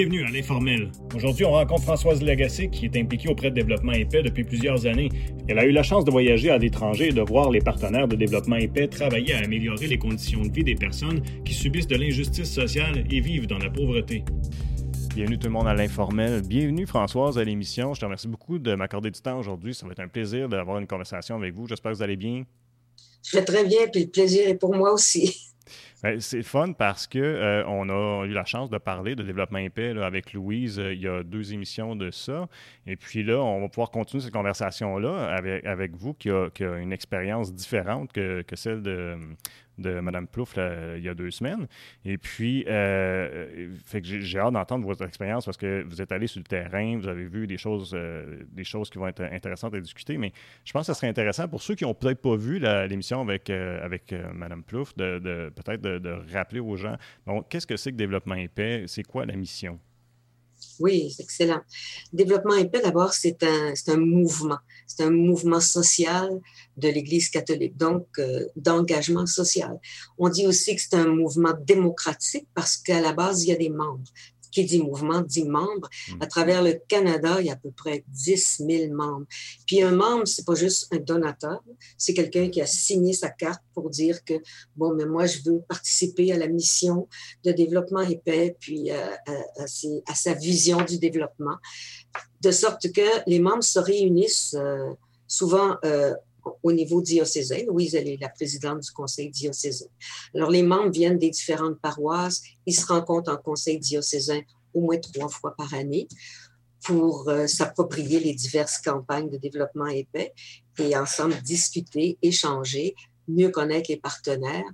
Bienvenue à l'informel. Aujourd'hui, on rencontre Françoise Lagacé qui est impliquée auprès de Développement Épais depuis plusieurs années. Elle a eu la chance de voyager à l'étranger et de voir les partenaires de Développement Épais travailler à améliorer les conditions de vie des personnes qui subissent de l'injustice sociale et vivent dans la pauvreté. Bienvenue tout le monde à l'informel. Bienvenue Françoise à l'émission. Je te remercie beaucoup de m'accorder du temps aujourd'hui. Ça va être un plaisir d'avoir une conversation avec vous. J'espère que vous allez bien. Je vais très bien, puis le plaisir est pour moi aussi. Ben, c'est fun parce que euh, on a eu la chance de parler de développement épais avec Louise euh, il y a deux émissions de ça. Et puis là, on va pouvoir continuer cette conversation-là avec, avec vous qui a, qui a une expérience différente que, que celle de, de Mme Plouf il y a deux semaines. Et puis, euh, que j'ai hâte d'entendre votre expérience parce que vous êtes allé sur le terrain, vous avez vu des choses, euh, des choses qui vont être intéressantes à discuter. Mais je pense que ce serait intéressant pour ceux qui n'ont peut-être pas vu l'émission avec, euh, avec Mme Plouf, de, peut-être de, rappeler aux gens, bon, qu'est-ce que c'est que développement épais? C'est quoi la mission? Oui, c'est excellent. Développement épais, d'abord, c'est un, un mouvement. C'est un mouvement social de l'Église catholique, donc euh, d'engagement social. On dit aussi que c'est un mouvement démocratique parce qu'à la base, il y a des membres qui dit mouvement dit membre. À travers le Canada, il y a à peu près 10 000 membres. Puis un membre, c'est pas juste un donateur, c'est quelqu'un qui a signé sa carte pour dire que, bon, mais moi, je veux participer à la mission de développement épais, puis euh, à, à, sa vision du développement. De sorte que les membres se réunissent euh, souvent euh, au niveau diocésain. Louise, elle est la présidente du conseil diocésain. Alors, les membres viennent des différentes paroisses. Ils se rencontrent en conseil diocésain au moins trois fois par année pour euh, s'approprier les diverses campagnes de développement épais et ensemble discuter, échanger, mieux connaître les partenaires.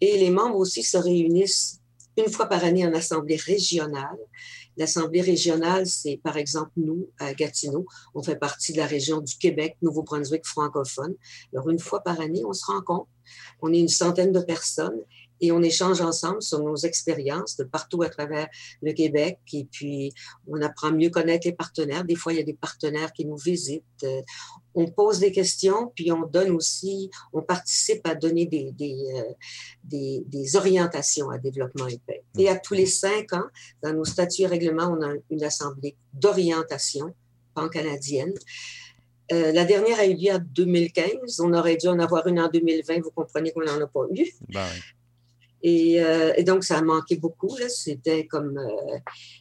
Et les membres aussi se réunissent une fois par année en assemblée régionale L'Assemblée régionale, c'est par exemple nous, à Gatineau, on fait partie de la région du Québec, Nouveau-Brunswick francophone. Alors, une fois par année, on se rencontre. On est une centaine de personnes et on échange ensemble sur nos expériences de partout à travers le Québec. Et puis, on apprend mieux connaître les partenaires. Des fois, il y a des partenaires qui nous visitent. Euh, on pose des questions, puis on donne aussi, on participe à donner des, des, euh, orientations à développement épais. Et à tous les cinq ans, dans nos statuts et règlements, on a une assemblée d'orientation pan-canadienne. Euh, la dernière a eu lieu en 2015. On aurait dû en avoir une en 2020. Vous comprenez qu'on n'en a pas eu. Ben euh, et, donc, ça a manqué beaucoup. C'était comme. Euh,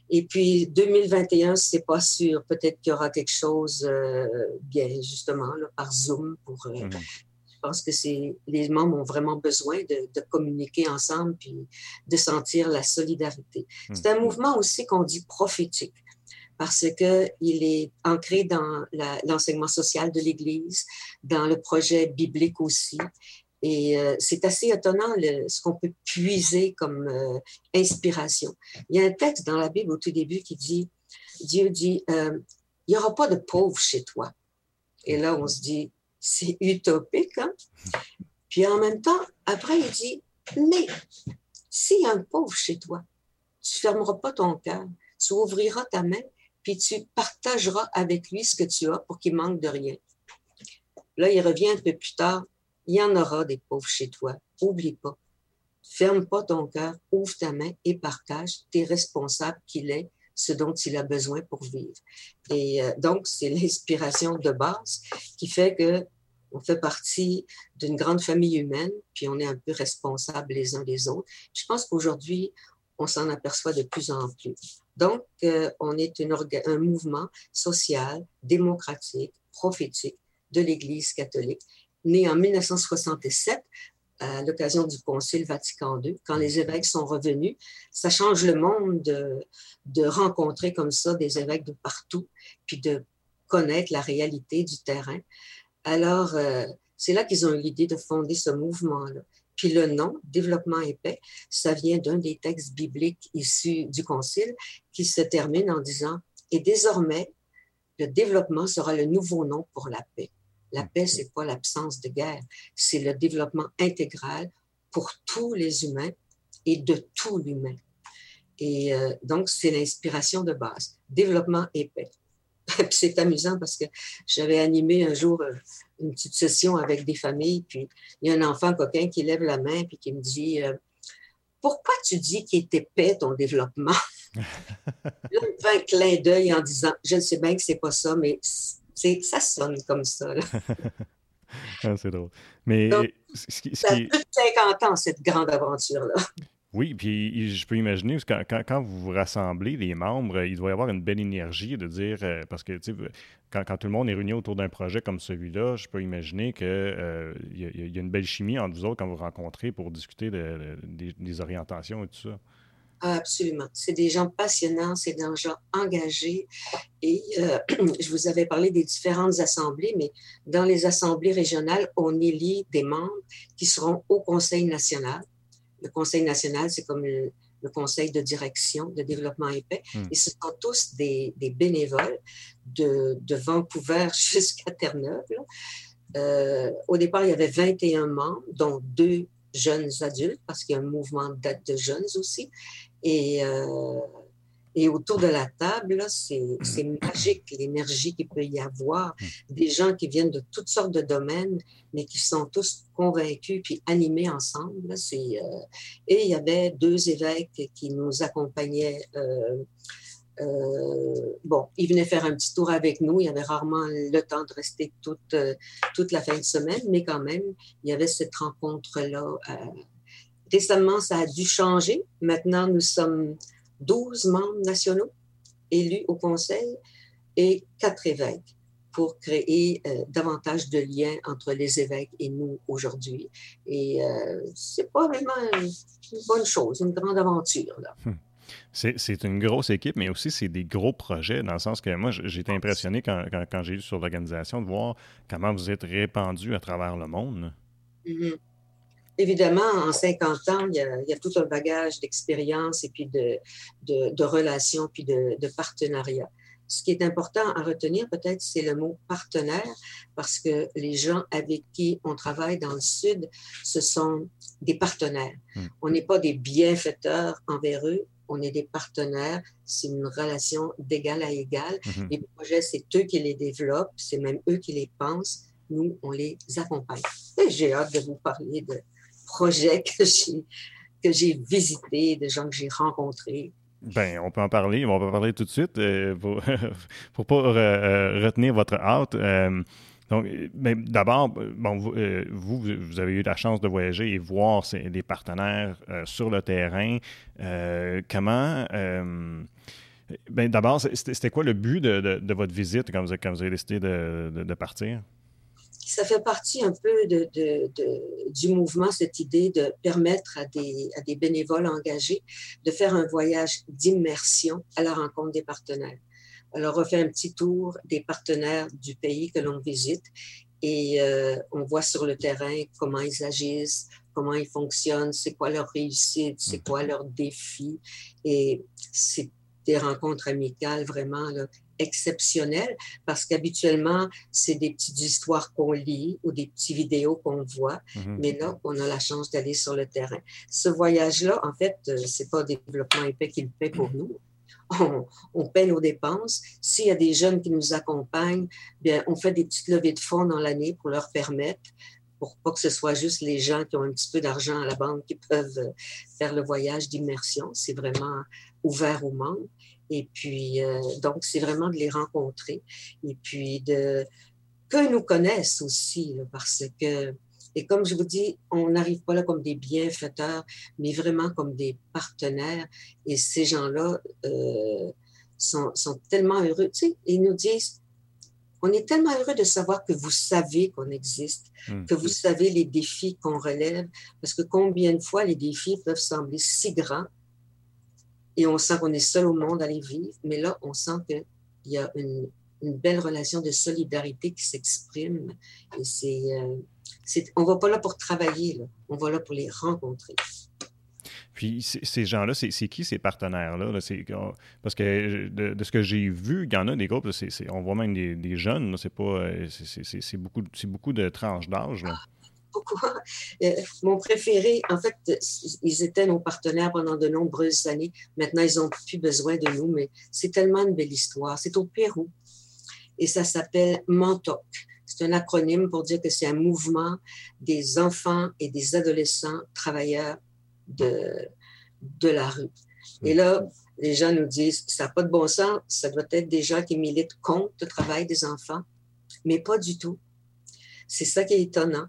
et puis, 2021, c'est pas sûr. Peut-être qu'il y aura quelque chose, euh, bien, justement, par Zoom. Pour, mhm. Je pense que les membres ont vraiment besoin de, communiquer ensemble puis de sentir la solidarité. Mhm. C'est un mouvement aussi qu'on dit prophétique parce qu'il est ancré dans l'enseignement social de l'Église, dans le projet biblique aussi. Et euh, c'est assez étonnant ce qu'on peut puiser comme euh, inspiration. Il y a un texte dans la Bible au tout début qui dit, Dieu dit, euh, il n'y aura pas de pauvres chez toi. Et là, on se dit, c'est utopique. Hein? Puis en même temps, après, il dit, mais s'il y a un pauvre chez toi, tu fermeras pas ton cœur, tu ouvriras ta main, puis tu partageras avec lui ce que tu as pour qu'il manque de rien. Là, il revient un peu plus tard il y en aura des pauvres chez toi. Oublie pas. Ferme pas ton cœur, ouvre ta main et partage. Tu es responsable qu'il est ce dont il a besoin pour vivre. Et euh, donc, c'est l'inspiration de base qui fait que on fait partie d'une grande famille humaine, puis on est un peu responsables les uns des autres. Je pense qu'aujourd'hui, on s'en aperçoit de plus en plus. Donc, euh, on est un mouvement social, démocratique, prophétique de l'Église catholique né en 1967 à l'occasion du Concile Vatican II, quand les évêques sont revenus. Ça change le monde de, rencontrer comme ça des évêques de partout, puis de connaître la réalité du terrain. Alors, euh, c'est là qu'ils ont eu l'idée de fonder ce mouvement-là. Puis le nom, développement épais, ça vient d'un des textes bibliques issus du Concile qui se termine en disant, et désormais, le développement sera le nouveau nom pour la paix. La paix, c'est pas l'absence de guerre, c'est le développement intégral pour tous les humains et de tout l'humain. Et euh, donc, c'est l'inspiration de base. Développement et paix. c'est amusant parce que j'avais animé un jour euh, une petite session avec des familles, puis il y a un enfant coquin qui lève la main puis qui me dit euh, Pourquoi tu dis qu'il était paix ton développement là, il me fait un clin d'œil en disant Je ne sais bien que c'est pas ça, mais ça sonne comme ça. ah, c'est drôle. Mais ça a plus de 50 ans, cette grande aventure-là. Oui, puis je peux imaginer, quand, quand, vous vous rassemblez, les membres, il doit y avoir une belle énergie de dire, euh, parce que quand, quand, tout le monde est réuni autour d'un projet comme celui-là, je peux imaginer qu'il euh, y, a une belle chimie entre vous autres quand vous vous rencontrez pour discuter de, des, orientations et tout ça. Absolument. C'est des gens passionnants, c'est des gens engagés. Et euh, je vous avais parlé des différentes assemblées, mais dans les assemblées régionales, on élit des membres qui seront au Conseil national le Conseil national, c'est comme le, conseil de direction de développement épais. Hmm. Et ce sont tous des, bénévoles de, Vancouver jusqu'à Terre-Neuve. Euh, au départ, il y avait 21 membres, dont deux jeunes adultes, parce qu'il y a un mouvement de jeunes aussi. Et euh, et autour de la table, c'est magique l'énergie qu'il peut y avoir. Des gens qui viennent de toutes sortes de domaines, mais qui sont tous convaincus puis animés ensemble. Euh, et il y avait deux évêques qui nous accompagnaient. Euh, euh, bon, ils venaient faire un petit tour avec nous. Il avait rarement le temps de rester toute, toute la fin de semaine, mais quand même, il y avait cette rencontre-là. récemment, ça a dû changer. Maintenant, nous sommes 12 membres nationaux élus au Conseil et quatre évêques pour créer euh, davantage de liens entre les évêques et nous aujourd'hui. Et euh, c'est vraiment une, bonne chose, une grande aventure. Là. Hmm. C'est une grosse équipe, mais aussi c'est des gros projets, dans le sens que moi, j'ai été impressionné quand, quand, j'ai lu sur l'organisation de voir comment vous êtes répandu à travers le monde. Mm-hmm. Évidemment, en 50 ans, il y a, tout un bagage d'expérience et puis de, de, relations, puis de, de partenariats. Ce qui est important à retenir, peut-être, c'est le mot partenaire, parce que les gens avec qui on travaille dans le Sud, ce sont des partenaires. Hmm. On n'est pas des bienfaiteurs envers eux, on est des partenaires. C'est une relation d'égal à égal. Hmm. Les projets, c'est eux qui les développent, c'est même eux qui les pensent. Nous, on les accompagne. Et j'ai hâte de vous parler de, projets que j'ai visités, des gens que j'ai rencontrés. Ben, on peut en parler. On va en parler tout de suite euh, pour ne pas euh, retenir votre hâte. Euh, donc, mais d'abord, bon, vous, vous, avez eu la chance de voyager et voir des partenaires sur le terrain. comment. ben, d'abord, c'était quoi le but de, votre visite quand vous, vous avez décidé de partir? ça fait partie un peu du mouvement, cette idée de permettre à des, bénévoles engagés de faire un voyage d'immersion à la rencontre des partenaires. Alors, on fait un petit tour des partenaires du pays que l'on visite et euh, on voit sur le terrain comment ils agissent, comment ils fonctionnent, c'est quoi leur réussite, c'est quoi leurs défis. Et c'est des rencontres amicales vraiment là, exceptionnelles parce qu'habituellement, c'est des petites histoires qu'on lit ou des petites vidéos qu'on voit, mhm. mais là, on a la chance d'aller sur le terrain. Ce voyage-là, en fait, euh, c'est pas développement épais qui le fait pour nous. On, paie nos dépenses. S'il y a des jeunes qui nous accompagnent, bien, on fait des petites levées de fonds dans l'année pour leur permettre pour pas que ce soit juste les gens qui ont un petit peu d'argent à la banque qui peuvent euh, faire le voyage d'immersion. C'est vraiment ouvert aux membres. Et puis, euh, donc, c'est vraiment de les rencontrer et puis de que nous connaissent aussi, parce que, et comme je vous dis, on n'arrive pas là comme des bienfaiteurs, mais vraiment comme des partenaires. Et ces gens-là euh, sont, sont, tellement heureux. Tu sais, ils nous disent, on est tellement heureux de savoir que vous savez qu'on existe, mmh. que vous savez les défis qu'on relève, parce que combien de fois les défis peuvent sembler si grands et on sent qu'on est seul au monde à les vivre, mais là, on sent qu'il y a une, belle relation de solidarité qui s'exprime. Et c'est, euh, on ne va pas là pour travailler, là. on va là pour les rencontrer. Puis ces gens-là, c'est qui ces partenaires-là? parce que de, ce que j'ai vu, il y en a des groupes, on voit même des, jeunes, c'est pas euh, c'est beaucoup, beaucoup de tranches d'âge. Pourquoi? Euh, mon préféré, en fait, ils étaient nos partenaires pendant de nombreuses années. Maintenant, ils n'ont plus besoin de nous, mais c'est tellement une belle histoire. C'est au Pérou et ça s'appelle Mantoc. C'est un acronyme pour dire que c'est un mouvement des enfants et des adolescents travailleurs de, de la rue. Et là, les gens nous disent, ça n'a pas de bon sens, ça doit être des gens qui militent contre le travail des enfants, mais pas du tout. C'est ça qui est étonnant.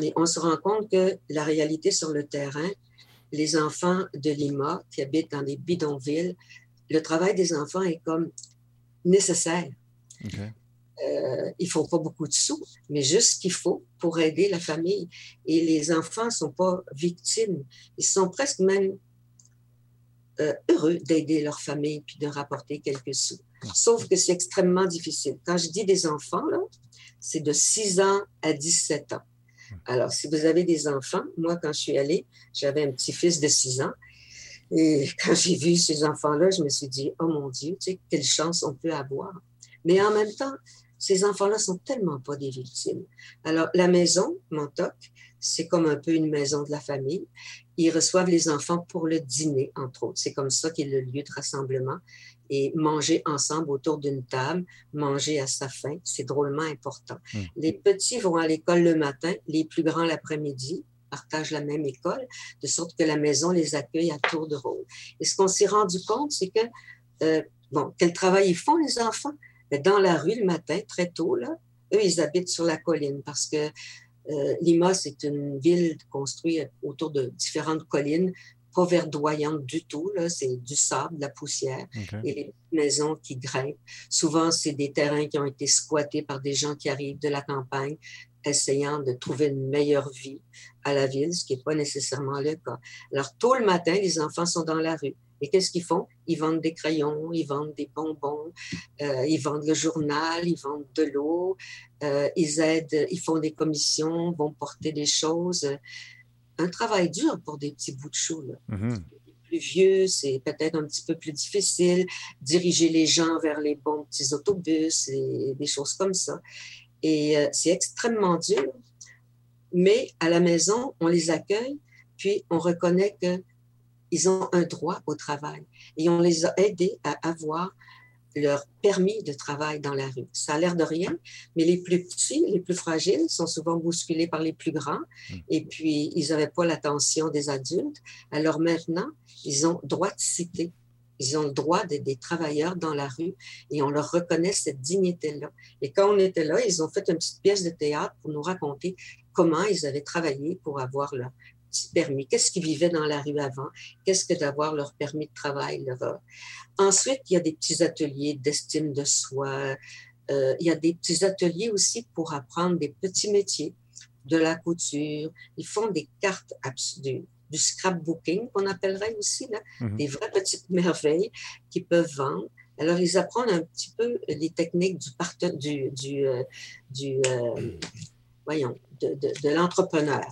Mais on se rend compte que la réalité sur le terrain, les enfants de Lima qui habitent dans des bidonvilles, le travail des enfants est comme nécessaire. Euh, il ne faut pas beaucoup de sous, mais juste ce qu'il faut pour aider la famille. Et les enfants ne sont pas victimes. Ils sont presque même euh, heureux d'aider leur famille puis de rapporter quelques sous. Sauf que c'est extrêmement difficile. Quand je dis des enfants, c'est de 6 ans à 17 ans. Alors, si vous avez des enfants, moi, quand je suis allée, j'avais un petit-fils de 6 ans. Et quand j'ai vu ces enfants-là, je me suis dit, oh mon Dieu, tu sais, quelle chance on peut avoir. Mais en même temps, ces enfants-là sont tellement pas des victimes. Alors, la maison, Montauk, c'est comme un peu une maison de la famille. Ils reçoivent les enfants pour le dîner, entre autres. C'est comme ça qu'est le lieu de rassemblement. Et manger ensemble autour d'une table, manger à sa faim, c'est drôlement important. Hmm. Les petits vont à l'école le matin, les plus grands l'après-midi, partagent la même école, de sorte que la maison les accueille à tour de rôle. Et ce qu'on s'est rendu compte, c'est que, euh, bon, quel travail ils font, les enfants? Dans la rue le matin, très tôt, là, eux, ils habitent sur la colline parce que euh, Lima, c'est une ville construite autour de différentes collines, pas verdoyantes du tout. C'est du sable, de la poussière et les maisons qui grimpent. Souvent, c'est des terrains qui ont été squattés par des gens qui arrivent de la campagne essayant de trouver une meilleure vie à la ville, ce qui n'est pas nécessairement le cas. Alors, tôt le matin, les enfants sont dans la rue. Et qu'est-ce qu'ils font? Ils vendent des crayons, ils vendent des bonbons, euh, ils vendent le journal, ils vendent de l'eau, euh, ils aident, ils font des commissions, vont porter des choses. Un travail dur pour des petits bouts de chou. Là. Plus vieux, c'est peut-être un petit peu plus difficile, diriger les gens vers les bons petits autobus et des choses comme ça. Et euh, c'est extrêmement dur, mais à la maison, on les accueille, puis on reconnaît que ils ont un droit au travail. Et on les a aidés à avoir leur permis de travail dans la rue. Ça a l'air de rien, mais les plus petits, les plus fragiles sont souvent bousculés par les plus grands hmm. et puis ils n'avaient pas l'attention des adultes. Alors maintenant, ils ont droit de citer. Ils ont le droit d'être des travailleurs dans la rue et on leur reconnaît cette dignité-là. Et quand on était là, ils ont fait une petite pièce de théâtre pour nous raconter comment ils avaient travaillé pour avoir leur, permis, qu'est-ce qu'ils vivaient dans la rue avant, qu'est-ce que d'avoir leur permis de travail. Leur... Ensuite, il y a des petits ateliers d'estime de soi, euh, il y a des petits ateliers aussi pour apprendre des petits métiers, de la couture, ils font des cartes du, du scrapbooking qu'on appellerait aussi, là, mhm. des vraies petites merveilles qu'ils peuvent vendre. Alors, ils apprennent un petit peu les techniques du, du, du, euh, du euh, voyons, de, de, de l'entrepreneur.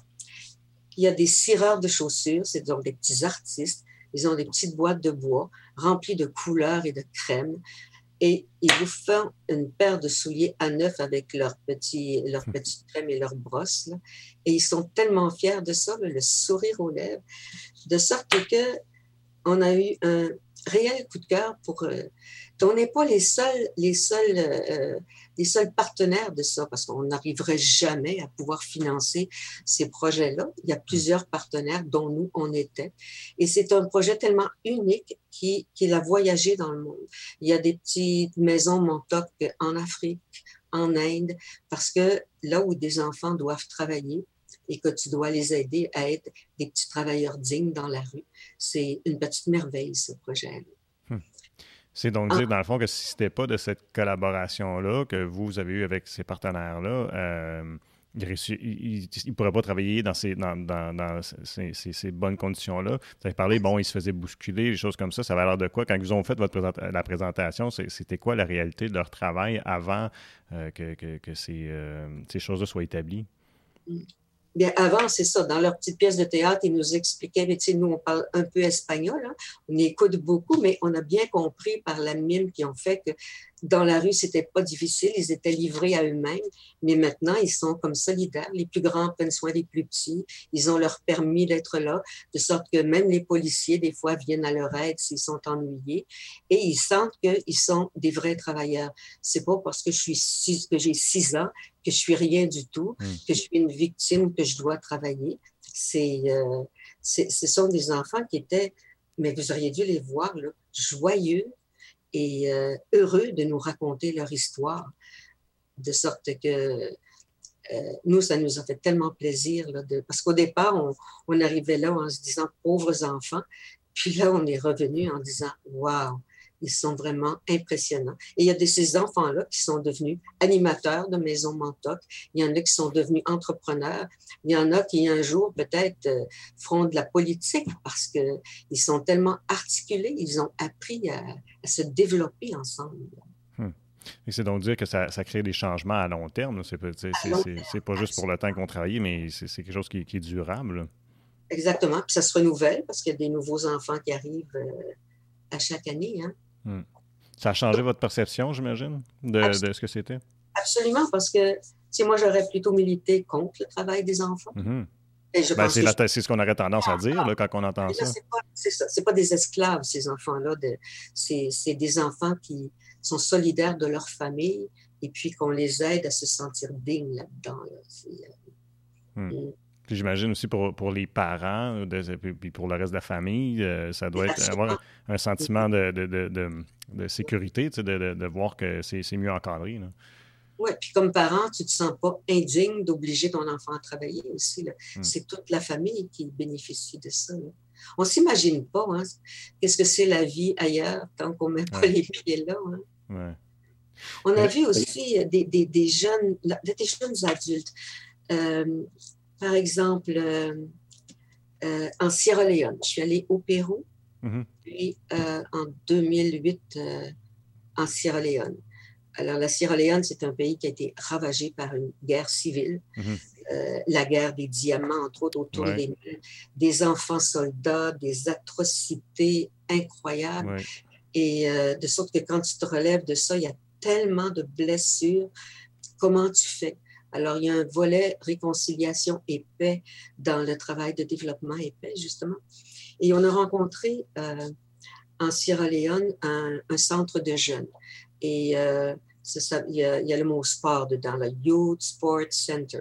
Il y a des cireurs de chaussures, c'est donc des petits artistes. Ils ont des petites boîtes de bois remplies de couleurs et de crèmes. Et ils vous font une paire de souliers à neuf avec leurs petits, leurs petites crèmes et leurs brosses. Et ils sont tellement fiers de ça, le sourire aux lèvres, de sorte que on a eu un réel coup de cœur pour. Euh, on n'est pas les seuls, les seuls euh, les seuls partenaires de ça, parce qu'on n'arriverait jamais à pouvoir financer ces projets-là. Il y a plusieurs partenaires dont nous, on était. Et c'est un projet tellement unique qu'il a voyagé dans le monde. Il y a des petites maisons Montauk en Afrique, en Inde, parce que là où des enfants doivent travailler, et que tu dois les aider à être des petits travailleurs dignes dans la rue. C'est une petite merveille, ce projet-là. C'est donc ah. dire, dans le fond, que si ce n'était pas de cette collaboration-là que vous avez eue avec ces partenaires-là, euh, il ne pourrait pas travailler dans ces, dans, dans, ces, bonnes conditions-là. Vous avez parlé, bon, il se faisait bousculer, des choses comme ça. Ça va l'air de quoi? Quand ils ont fait votre la présentation, c'était quoi la réalité de leur travail avant euh, que, que, ces, euh, ces choses-là soient établies? Bien, avant, c'est ça. Dans leur petite pièce de théâtre, ils nous expliquaient, mais tu sais, nous, on parle un peu espagnol, hein. on écoute beaucoup, mais on a bien compris par la mime qui ont fait que dans la rue, c'était pas difficile, ils étaient livrés à eux-mêmes, mais maintenant, ils sont comme solidaires. Les plus grands prennent soin des plus petits, ils ont leur permis d'être là, de sorte que même les policiers, des fois, viennent à leur aide s'ils sont ennuyés, et ils sentent qu'ils sont des vrais travailleurs. C'est pas parce que je suis six, que j'ai six ans que je suis rien du tout, hmm. que je suis une victime, que je dois travailler. C'est, euh, ce sont des enfants qui étaient mais vous auriez dû les voir là, joyeux et heureux de nous raconter leur histoire, de sorte que nous, ça nous a fait tellement plaisir, parce qu'au départ, on, on, arrivait là en se disant pauvres enfants, puis là, on est revenu en disant waouh, ils sont vraiment impressionnants. Et il y a de ces enfants-là qui sont devenus animateurs de Maison Montauk. Il y en a qui sont devenus entrepreneurs. Il y en a qui, un jour, peut-être, euh, feront de la politique parce qu'ils sont tellement articulés, ils ont appris à, se développer ensemble. Et c'est donc dire que ça, crée des changements à long terme. C'est pas, pas juste pour le temps qu'on travaille, mais c'est quelque chose qui, est durable. Exactement. Puis ça se renouvelle parce qu'il y a des nouveaux enfants qui arrivent euh, à chaque année. Hein. Hmm. Ça a changé votre perception, j'imagine, de, ce que c'était? Absolument, parce que si moi, j'aurais plutôt milité contre le travail des enfants. Mm-hmm. Ben, c'est ce qu'on aurait tendance à dire quand on entend ça. Ça. C'est pas des esclaves, ces enfants-là. C'est des enfants qui sont solidaires de leur famille et puis qu'on les aide à se sentir dignes là-dedans. Euh, hmm. J'imagine aussi pour, pour, les parents, puis pour le reste de la famille, euh, ça doit être, avoir un sentiment de, de, de, sécurité, de, voir que c'est mieux encadré. Oui, puis comme parent, tu ne te sens pas indigne d'obliger ton enfant à travailler aussi. Hmm. C'est toute la famille qui bénéficie de ça. On ne s'imagine pas hein, qu'est-ce que c'est la vie ailleurs tant qu'on ne met pas les pieds là. Hein. On a vu aussi des, des, des, jeunes, des jeunes adultes. Euh, par exemple, euh, euh, en Sierra Leone. Je suis allée au Pérou, mm-hmm. puis euh, en 2008 en Sierra Leone. Alors, la Sierra Leone, c'est un pays qui a été ravagé par une guerre civile, mm-hmm. la guerre des diamants, entre autres, autour des des enfants soldats, des atrocités incroyables. Et de sorte que quand tu te relèves de ça, il y a tellement de blessures. Comment tu fais? Alors, il y a un volet réconciliation et paix dans le travail de développement et paix, justement. Et on a rencontré euh, en Sierra Leone un, centre de jeunes. Et euh, il, y a, le mot sport dedans, le Youth Sport Center.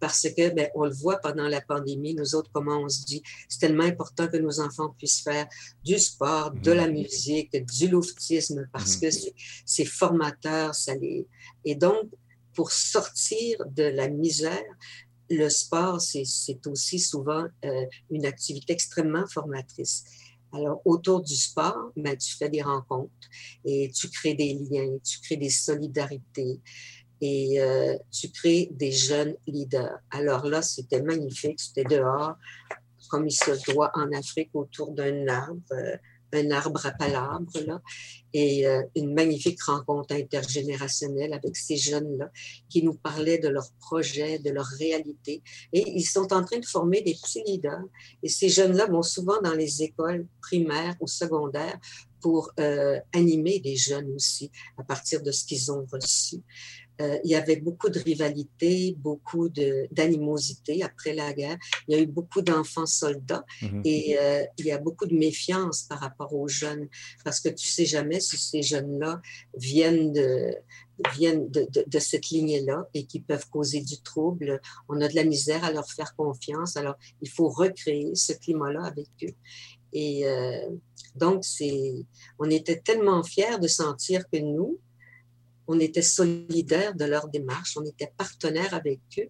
Parce que, ben, on le voit pendant la pandémie, nous autres, comment on se dit, c'est tellement important que nos enfants puissent faire du sport, de la mhm. musique, du louvetisme, parce mhm. que c'est formateur, ça les... Et donc, pour sortir de la misère, le sport, c'est aussi souvent euh, une activité extrêmement formatrice. Alors, autour du sport, ben, tu fais des rencontres et tu crées des liens, tu crées des solidarités et euh, tu crées des jeunes leaders. Alors là, c'était magnifique. C'était dehors, comme il se doit en Afrique, autour d'un arbre. Euh, un arbre à palabres, là, et euh, une magnifique rencontre intergénérationnelle avec ces jeunes-là qui nous parlaient de leurs projets, de leur réalité. Et ils sont en train de former des petits leaders. Et ces jeunes-là vont souvent dans les écoles primaires ou secondaires pour euh, animer des jeunes aussi à partir de ce qu'ils ont reçu. Euh, il y avait beaucoup de rivalité, beaucoup d'animosité après la guerre. Il y a eu beaucoup d'enfants soldats mhm. et euh, il y a beaucoup de méfiance par rapport aux jeunes parce que tu sais jamais si ces jeunes-là viennent de viennent de, de, cette lignée-là et qui peuvent causer du trouble. On a de la misère à leur faire confiance. Alors, il faut recréer ce climat-là avec eux. Et euh, donc, c'est, on était tellement fiers de sentir que nous, on était solidaires de leur démarche, on était partenaires avec eux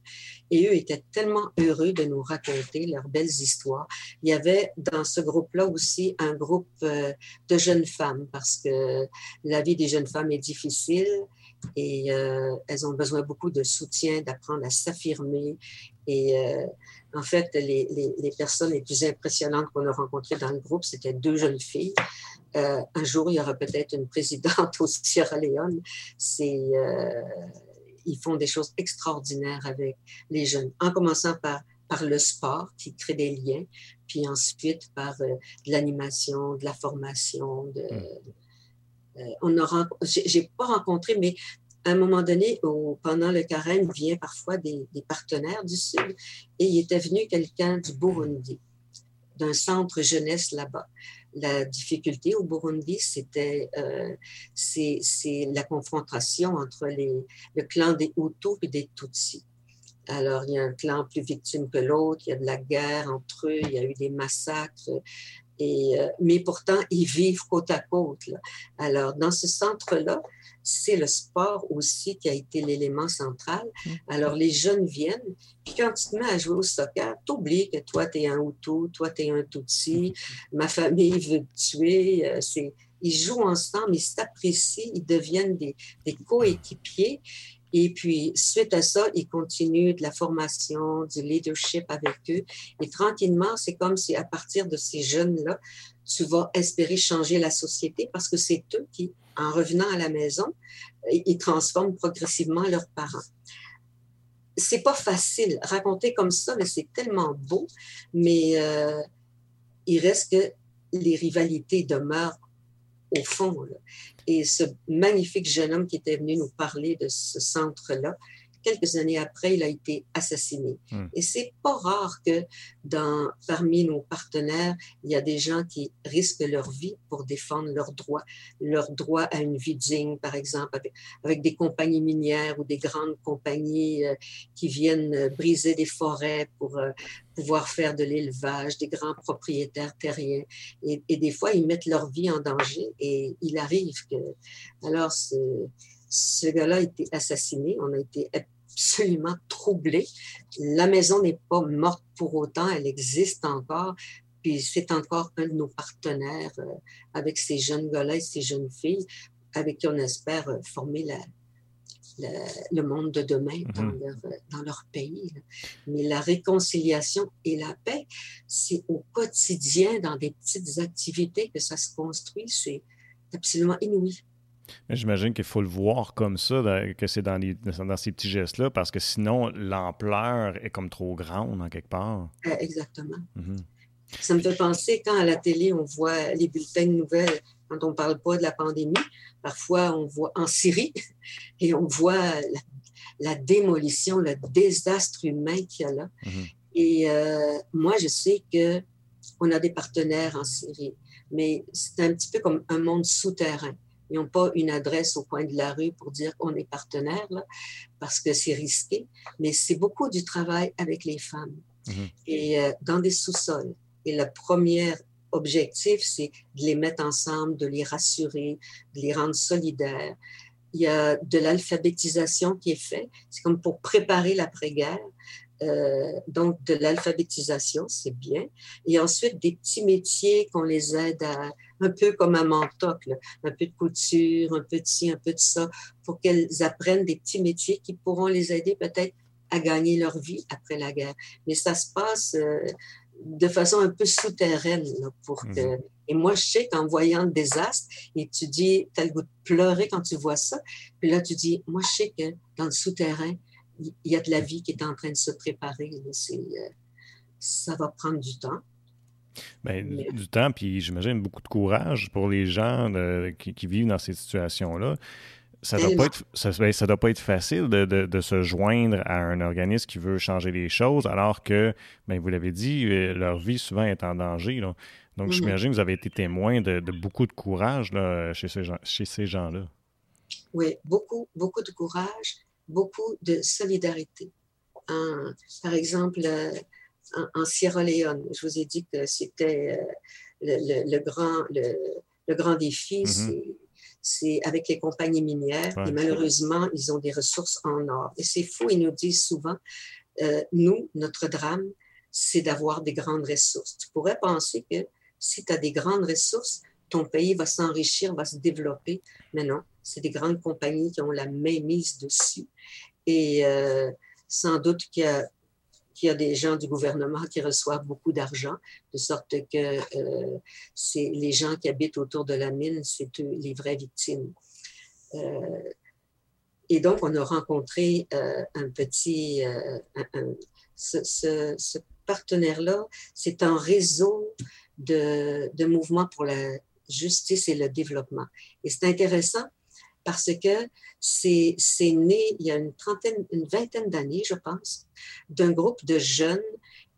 et eux étaient tellement heureux de nous raconter leurs belles histoires. Il y avait dans ce groupe-là aussi un groupe euh, de jeunes femmes parce que la vie des jeunes femmes est difficile et euh, elles ont besoin beaucoup de soutien, d'apprendre à s'affirmer. Et euh, en fait, les, les, personnes les plus impressionnantes qu'on a rencontrées dans le groupe, c'était deux jeunes filles euh, un jour, il y aura peut-être une présidente au Sierra Leone. C'est, euh, ils font des choses extraordinaires avec les jeunes, en commençant par, par le sport qui crée des liens, puis ensuite par euh, de l'animation, de la formation. De, mm. on a, j'ai pas rencontré, mais à un moment donné, pendant le carême, vient parfois des, partenaires du Sud et il était venu quelqu'un du Burundi, d'un centre jeunesse là-bas la difficulté au Burundi, c'était euh, la confrontation entre les, le clan des Hutus et des Tutsis. Alors, il y a un clan plus victime que l'autre, il y a de la guerre entre eux, il y a eu des massacres. Et, euh, mais pourtant, ils vivent côte à côte. Alors, dans ce centre-là, c'est le sport aussi qui a été l'élément central. Mm. Alors, les jeunes viennent, puis quand tu te mets à jouer au soccer, t'oublies que toi, tu es un Hutu, toi, tu es un Tutsi, ma famille veut te tuer. Euh, ils jouent ensemble, ils s'apprécient, ils deviennent des, des coéquipiers. Et puis, suite à ça, ils continuent de la formation, du leadership avec eux. Et tranquillement, c'est comme si à partir de ces jeunes-là, tu vas espérer changer la société parce que c'est eux qui, en revenant à la maison, ils transforment progressivement leurs parents. C'est pas facile. Raconter comme ça, mais c'est tellement beau, mais euh, il reste que les rivalités demeurent au fond. Et ce magnifique jeune homme qui était venu nous parler de ce centre-là, quelques années après, il a été assassiné. Hmm. Et c'est pas rare que dans, parmi nos partenaires, il y a des gens qui risquent leur vie pour défendre leurs droits, leur droit à une vie digne, par exemple, avec, des compagnies minières ou des grandes compagnies euh, qui viennent euh, briser des forêts pour euh, pouvoir faire de l'élevage, des grands propriétaires terriens. Et, et, des fois, ils mettent leur vie en danger et il arrive que... Alors, ce gars-là a été assassiné. On a été absolument troublés. La maison n'est pas morte pour autant, elle existe encore. Puis c'est encore un de nos partenaires euh, avec ces jeunes gars-là et ces jeunes filles avec qui on espère euh, former la, le monde de demain dans, mhm. leur, dans leur pays. Mais la réconciliation et la paix, c'est au quotidien, dans des petites activités que ça se construit. C'est absolument inouï. J'imagine qu'il faut le voir comme ça, que c'est dans, dans ces petits gestes-là, parce que sinon, l'ampleur est comme trop grande en quelque part. Euh, exactement. Mhm. Ça me fait penser quand à la télé, on voit les bulletins de nouvelles, quand on ne parle pas de la pandémie, parfois on voit en Syrie et on voit la, démolition, le désastre humain qu'il y a là. Mhm. Et euh, moi, je sais que on a des partenaires en Syrie, mais c'est un petit peu comme un monde souterrain. Ils n'ont pas une adresse au coin de la rue pour dire qu'on est partenaire, là, parce que c'est risqué. Mais c'est beaucoup du travail avec les femmes mhm. et euh, dans des sous-sols. Et le premier objectif, c'est de les mettre ensemble, de les rassurer, de les rendre solidaires. Il y a de l'alphabétisation qui est faite. C'est comme pour préparer l'après-guerre. Euh, donc, de l'alphabétisation, c'est bien. Et ensuite, des petits métiers qu'on les aide à, un peu comme un mentoc, un peu de couture, un peu de ci, un peu de ça, pour qu'elles apprennent des petits métiers qui pourront les aider peut-être à gagner leur vie après la guerre. Mais ça se passe euh, de façon un peu souterraine pour que... Mhm. Et moi, je sais qu'en voyant le désastre, et tu dis, tu as le goût de pleurer quand tu vois ça, puis là, tu dis, moi, je sais que dans le souterrain, il y a de la vie qui est en train de se préparer. Euh, ça va prendre du temps. Bien, du temps, puis j'imagine beaucoup de courage pour les gens qui, vivent dans ces situations-là. Ça ne doit, pas être, ça, ben, doit pas être facile de, se joindre à un organisme qui veut changer les choses, alors que, bien, vous l'avez dit, euh, leur vie souvent est en danger. Donc, mm-hmm. j'imagine que vous avez été témoin de, beaucoup de courage là, chez ces, gens, chez ces gens-là. Oui, beaucoup, beaucoup de courage, beaucoup de solidarité. par exemple, en, Sierra Leone. Je vous ai dit que c'était euh, le, grand, le, grand défi, mm-hmm. c'est avec les compagnies minières. Et malheureusement, ils ont des ressources en or. Et c'est fou, ils nous disent souvent, euh, nous, notre drame, c'est d'avoir des grandes ressources. Tu pourrais penser que si tu as des grandes ressources, ton pays va s'enrichir, va se développer. Mais non, c'est des grandes compagnies qui ont la main mise dessus. Et euh, sans doute qu'il y a qu'il y a des gens du gouvernement qui reçoivent beaucoup d'argent, de sorte que euh, c'est les gens qui habitent autour de la mine, c'est les vraies victimes. Euh, et donc, on a rencontré euh, un petit... ce, partenaire-là, c'est un réseau de, de mouvements pour la justice et le développement. Et c'est intéressant parce que c'est né il y a une trentaine, une vingtaine d'années, je pense, d'un groupe de jeunes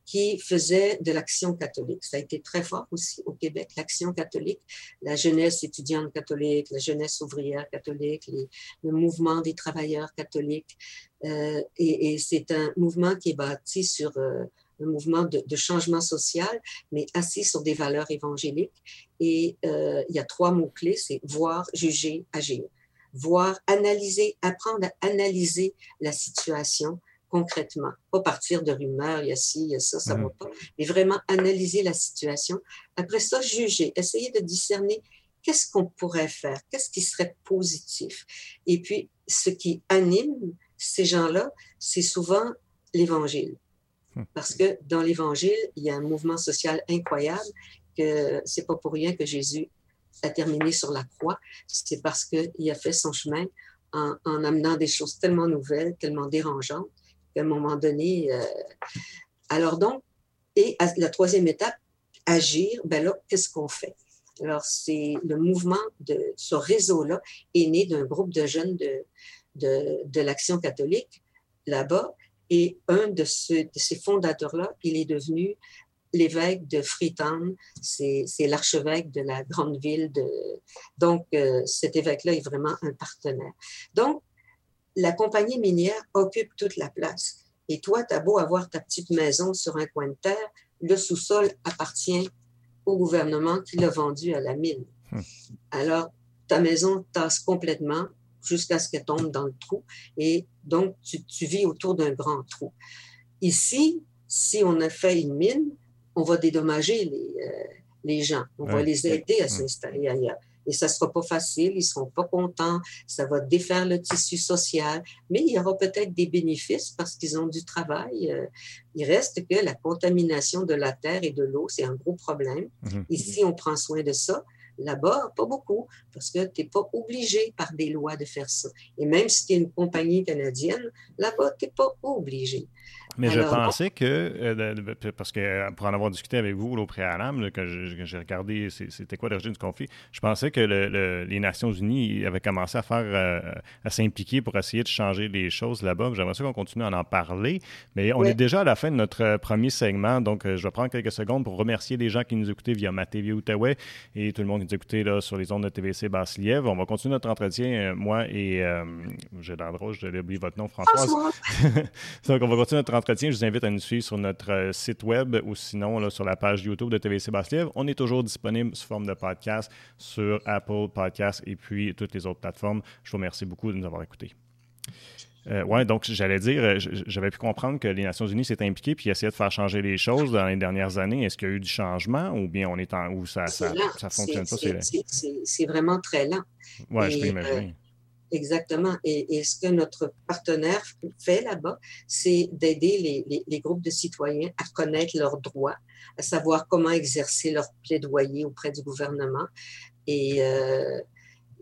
qui faisaient de l'action catholique. Ça a été très fort aussi au Québec, l'action catholique, la jeunesse étudiante catholique, la jeunesse ouvrière catholique, le mouvement des travailleurs catholiques. Euh, et, c'est un mouvement qui est bâti sur euh, un mouvement de, changement social, mais assis sur des valeurs évangéliques. Et euh, il y a trois mots-clés, c'est voir, juger, agir. Voir, analyser, apprendre à analyser la situation concrètement, pas partir de rumeurs, il y a ci, il y a ça, ça ne va mm. pas, mais vraiment analyser la situation. Après ça, juger, essayer de discerner qu'est-ce qu'on pourrait faire, qu'est-ce qui serait positif. Et puis, ce qui anime ces gens-là, c'est souvent l'Évangile. Hmm. Parce que dans l'Évangile, il y a un mouvement social incroyable que c'est pas pour rien que Jésus a terminé sur la croix. C'est parce qu'il a fait son chemin en, amenant des choses tellement nouvelles, tellement dérangeantes, qu'à un moment donné. Euh, alors donc, et la troisième étape, agir, ben là, qu'est-ce qu'on fait? Alors, c'est le mouvement de ce réseau-là est né d'un groupe de jeunes de, de, de l'Action catholique là-bas. Et un de, de ces fondateurs-là, il est devenu l'évêque de Freetown, c'est l'archevêque de la grande ville de... Donc, euh, cet évêque-là est vraiment un partenaire. Donc, la compagnie minière occupe toute la place. Et toi, tu as beau avoir ta petite maison sur un coin de terre, le sous-sol appartient au gouvernement qui l'a vendu à la mine. Hmm. Alors, ta maison tasse complètement jusqu'à ce qu'elle tombe dans le trou. Et donc, tu, vis autour d'un grand trou. Ici, si on a fait une mine, on va dédommager les, euh, les gens. On va les aider à s'installer ailleurs. Et ça ne sera pas facile, ils ne seront pas contents, ça va défaire le tissu social, mais il y aura peut-être des bénéfices parce qu'ils ont du travail. Euh, il reste que la contamination de la terre et de l'eau, c'est un gros problème. Mhm. Ici, on prend soin de ça. Là-bas, pas beaucoup, parce que tu n'es pas obligé par des lois de faire ça. Et même si tu es une compagnie canadienne, là-bas, tu n'es pas obligé. Mais je pensais que, euh, parce que euh, pour en avoir discuté avec vous au préalable, quand j'ai regardé c'était quoi l'origine du conflit, je pensais que les Nations Unies avaient commencé à faire, euh, à s'impliquer pour essayer de changer les choses là-bas. J'aimerais ça qu'on continue à en parler. Mais on est déjà à la fin de notre premier segment, donc je vais prendre quelques secondes pour remercier les gens qui nous écoutaient via ma TV Outaouais et tout le monde qui nous écoutait là, sur les ondes de TVC Basse-Lièvre. On va continuer notre entretien, moi et j'ai l'endroit, je oublié votre nom, Françoise. donc on va continuer notre entretien, je vous invite à nous suivre sur notre euh, site web ou sinon sur la page YouTube de TVC Basse-Lièvre. On est toujours disponible sous forme de podcast sur Apple Podcasts et puis toutes les autres plateformes. Je vous remercie beaucoup de nous avoir écoutés. Euh, oui, donc j'allais dire, euh, j'avais pu comprendre que les Nations Unies s'étaient impliquées puis essayaient de faire changer les choses dans les dernières années. Est-ce qu'il y a eu du changement ou bien on est en où ça, ça, fonctionne pas? C'est vraiment très lent. Oui, je peux imaginer. Exactement. Et, ce que notre partenaire fait là-bas, c'est d'aider les, groupes de citoyens à connaître leurs droits, à savoir comment exercer leur plaidoyer auprès du gouvernement. Et, euh,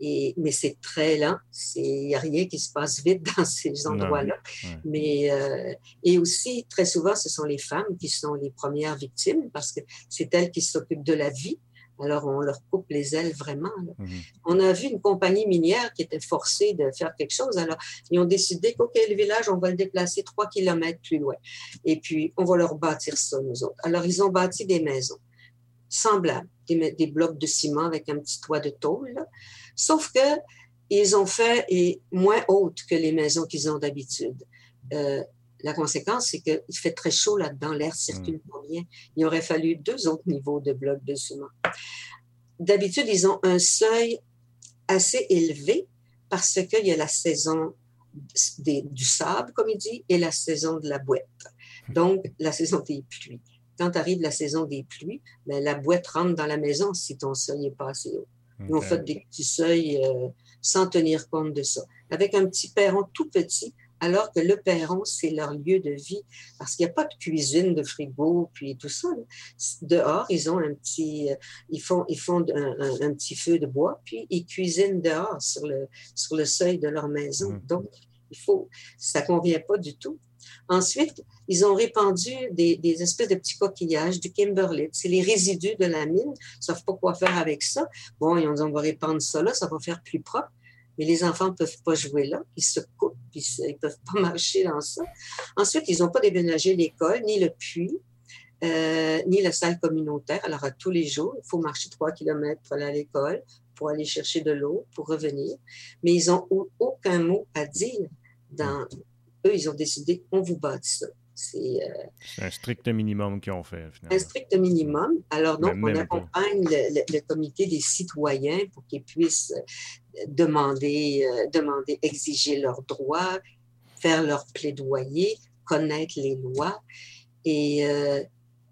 et mais c'est très lent. Il n'y a rien qui se passe vite dans ces endroits-là. Mais euh, et aussi très souvent, ce sont les femmes qui sont les premières victimes parce que c'est elles qui s'occupent de la vie alors, on leur coupe les ailes vraiment. Mhm. On a vu une compagnie minière qui était forcée de faire quelque chose. Alors, ils ont décidé qu'OK, le village, on va le déplacer trois kilomètres plus loin. Et puis, on va leur bâtir ça, nous autres. Alors, ils ont bâti des maisons semblables, des, blocs de ciment avec un petit toit de tôle. Sauf que ils ont fait et moins hautes que les maisons qu'ils ont d'habitude. Euh, la conséquence, c'est qu'il fait très chaud là-dedans, l'air circule mm. pas bien. Il aurait fallu deux autres niveaux de blocs de ciment. D'habitude, ils ont un seuil assez élevé parce qu'il y a la saison du sable, comme il dit, et la saison de la boîte. Donc, la saison des pluies. Quand arrive la saison des pluies, ben, la boîte rentre dans la maison si ton seuil n'est pas assez haut. Nous, on fait des petits seuils euh, sans tenir compte de ça. Avec un petit perron tout petit, alors que le perron, c'est leur lieu de vie, parce qu'il n'y a pas de cuisine, de frigo, puis tout ça. Dehors, ils ont un petit, euh, ils font, ils font un, petit feu de bois, puis ils cuisinent dehors sur le, sur le seuil de leur maison. Mmh. Donc, il faut, ça convient pas du tout. Ensuite, ils ont répandu des, des, espèces de petits coquillages du kimberlite. C'est les résidus de la mine. Ils savent pas quoi faire avec ça. Bon, ils ont dit, on va répandre ça là, ça va faire plus propre mais les enfants ne peuvent pas jouer là, ils se coupent, ils ne peuvent pas marcher dans ça. Ensuite, ils n'ont pas déménagé l'école, ni le puits, euh, ni la salle communautaire. Alors, à tous les jours, il faut marcher trois kilomètres pour aller à l'école, pour aller chercher de l'eau, pour revenir. Mais ils n'ont aucun mot à dire. Eux, ils ont décidé, on vous bâtit ça. C'est un strict minimum qu'ils ont fait, finalement. Un strict minimum. Alors, donc, on accompagne le, comité des citoyens pour qu'ils puissent demander, demander, exiger leurs droits, faire leur plaidoyer, connaître les lois. Et,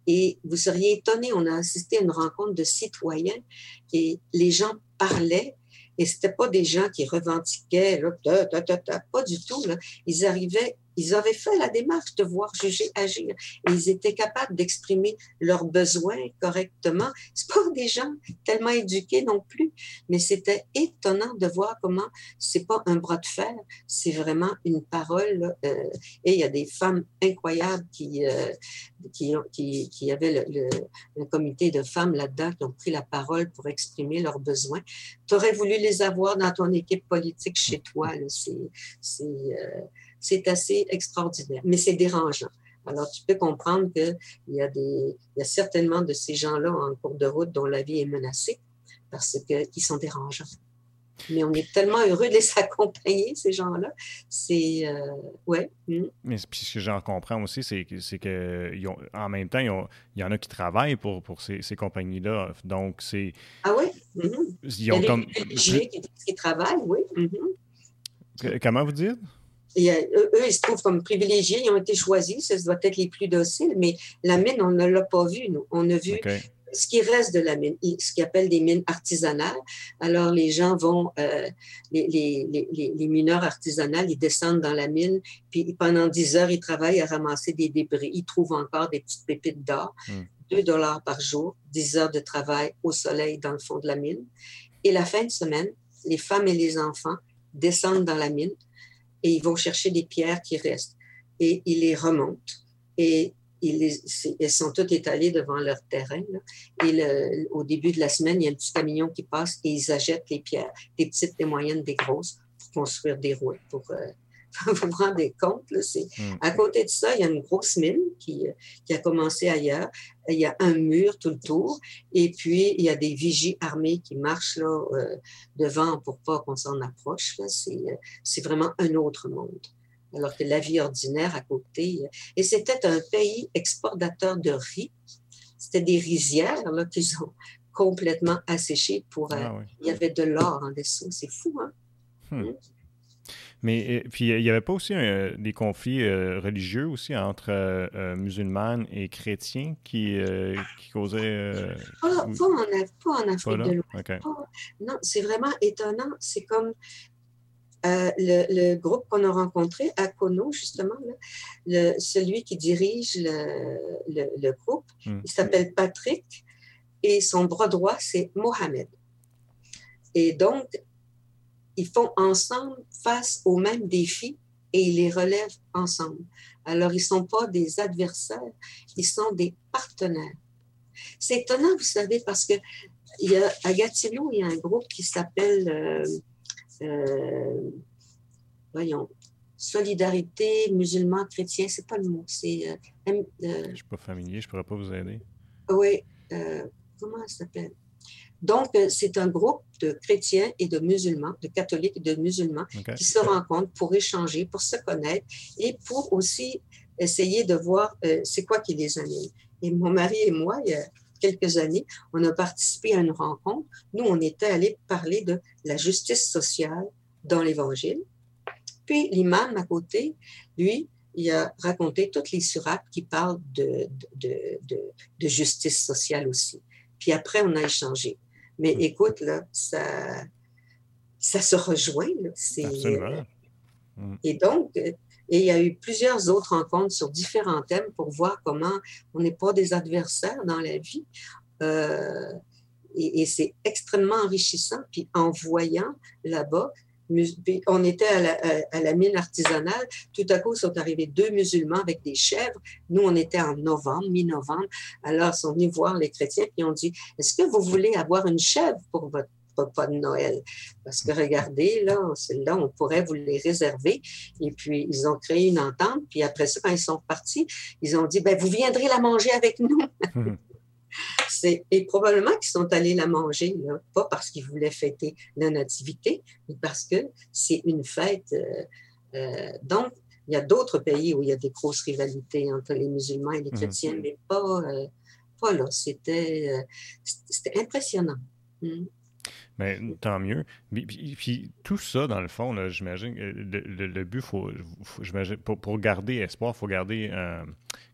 et vous seriez étonné, on a assisté à une rencontre de citoyens et les gens parlaient et c'était pas des gens qui revendiquaient, pas du tout. Là. Ils arrivaient ils avaient fait la démarche de voir juger, agir. Ils étaient capables d'exprimer leurs besoins correctement. C'est pas des gens tellement éduqués non plus, mais c'était étonnant de voir comment c'est pas un bras de fer, c'est vraiment une parole. Euh, et il y a des femmes incroyables qui, euh, qui, qui, qui, avaient le, le, comité de femmes là-dedans qui ont pris la parole pour exprimer leurs besoins. Tu aurais voulu les avoir dans ton équipe politique chez toi. C'est, euh, c'est assez extraordinaire, mais c'est dérangeant. Alors, tu peux comprendre qu'il y, a des, il y a certainement de ces gens-là en cours de route dont la vie est menacée parce qu'ils sont dérangeants. Mais on est tellement heureux de les accompagner, ces gens-là. C'est. Euh, ouais. Hmm. Mais ce que j'en comprends aussi, c'est que, en même temps, il y en a qui travaillent pour, pour ces, ces compagnies-là. Donc, c'est. Ah oui? Hmm. Ils ont il y a comme. Qui, qui, travaillent, oui. Hmm. Comment vous dites? Eux, ils se trouvent comme privilégiés, ils ont été choisis, ça doit être les plus dociles, mais la mine, on ne l'a pas vu, nous. On a vu ce qui reste de la mine, ce qu'ils appellent des mines artisanales. Alors, les gens vont, euh, les, les, les, les, mineurs artisanales, ils descendent dans la mine, puis pendant 10 heures, ils travaillent à ramasser des débris. Ils trouvent encore des petites pépites d'or. 2 hmm. dollars par jour, 10 heures de travail au soleil dans le fond de la mine. Et la fin de semaine, les femmes et les enfants descendent dans la mine, et ils vont chercher des pierres qui restent et ils les remontent et ils sont toutes étalées devant leur terrain. Et au début de la semaine, il y a un petit camion qui passe et ils achètent les pierres, des petites, des moyennes, des grosses, pour construire des roues, pour, euh, vous vous rendez compte, là, c'est... Hmm. à côté de ça, il y a une grosse mine qui, qui, a commencé ailleurs. Il y a un mur tout le tour et puis il y a des vigies armées qui marchent là, euh, devant pour pas qu'on s'en approche. C'est, c'est vraiment un autre monde. Alors que la vie ordinaire à côté. Et c'était un pays exportateur de riz. C'était des rizières là, qu'ils ont complètement asséchées pour... Euh, ah il y avait de l'or en dessous. C'est fou, hein? Hmm. Mais euh, puis il n'y avait pas aussi des conflits euh, religieux aussi entre euh, musulmans et chrétiens qui, qui causaient. Pas, pas, en, pas, en, Afrique de l'Ouest. Non, c'est vraiment étonnant. C'est comme le, le, groupe qu'on a rencontré à Kono, justement, le, celui qui dirige le, le groupe, hmm. il s'appelle Patrick et son bras droit, c'est Mohamed. Et donc, ils font ensemble face aux mêmes défis et ils les relèvent ensemble. Alors, ils ne sont pas des adversaires, ils sont des partenaires. C'est étonnant, vous savez, parce que il y a, à Gatineau, il y a un groupe qui s'appelle, euh, euh, voyons, Solidarité musulman chrétien, c'est pas le mot, c'est... Euh, je ne suis pas familier, je ne pourrais pas vous aider. Oui, comment ça s'appelle? Donc, euh, c'est un groupe de chrétiens et de musulmans, de catholiques et de musulmans qui se rencontrent pour échanger, pour se connaître et pour aussi essayer de voir euh, c'est quoi qui les anime. Et mon mari et moi, il y a quelques années, on a participé à une rencontre. Nous, on était allés parler de la justice sociale dans l'Évangile. Puis l'imam à côté, lui, il a raconté toutes les surates qui parlent de, de, de, de, justice sociale aussi. Puis après, on a échangé. Mais écoute, là, ça, ça se rejoint. Absolument. Mm. Et donc, et il y a eu plusieurs autres rencontres sur différents thèmes pour voir comment on n'est pas des adversaires dans la vie. Euh, et, c'est extrêmement enrichissant. Puis en voyant là-bas, on était à la, mine artisanale. Tout à coup, sont arrivés deux musulmans avec des chèvres. Nous, on était en novembre, mi-novembre. Alors, ils sont venus voir les chrétiens et ont dit, est-ce que vous voulez avoir une chèvre pour votre repas de Noël? Parce que regardez, là, là on pourrait vous les réserver. Et puis, ils ont créé une entente. Puis après ça, quand ils sont partis, ils ont dit, ben, vous viendrez la manger avec nous. Et probablement qu'ils sont allés la manger, pas parce qu'ils voulaient fêter la nativité, mais parce que c'est une fête. Euh, euh, donc, Il y a d'autres pays où il y a des grosses rivalités entre les musulmans et les mhm. chrétiens, mais pas, euh, pas là. C'était c'était impressionnant. Mais tant mieux. Puis, tout ça, dans le fond, j'imagine, le, le, but, faut, pour, pour, garder espoir, il faut garder,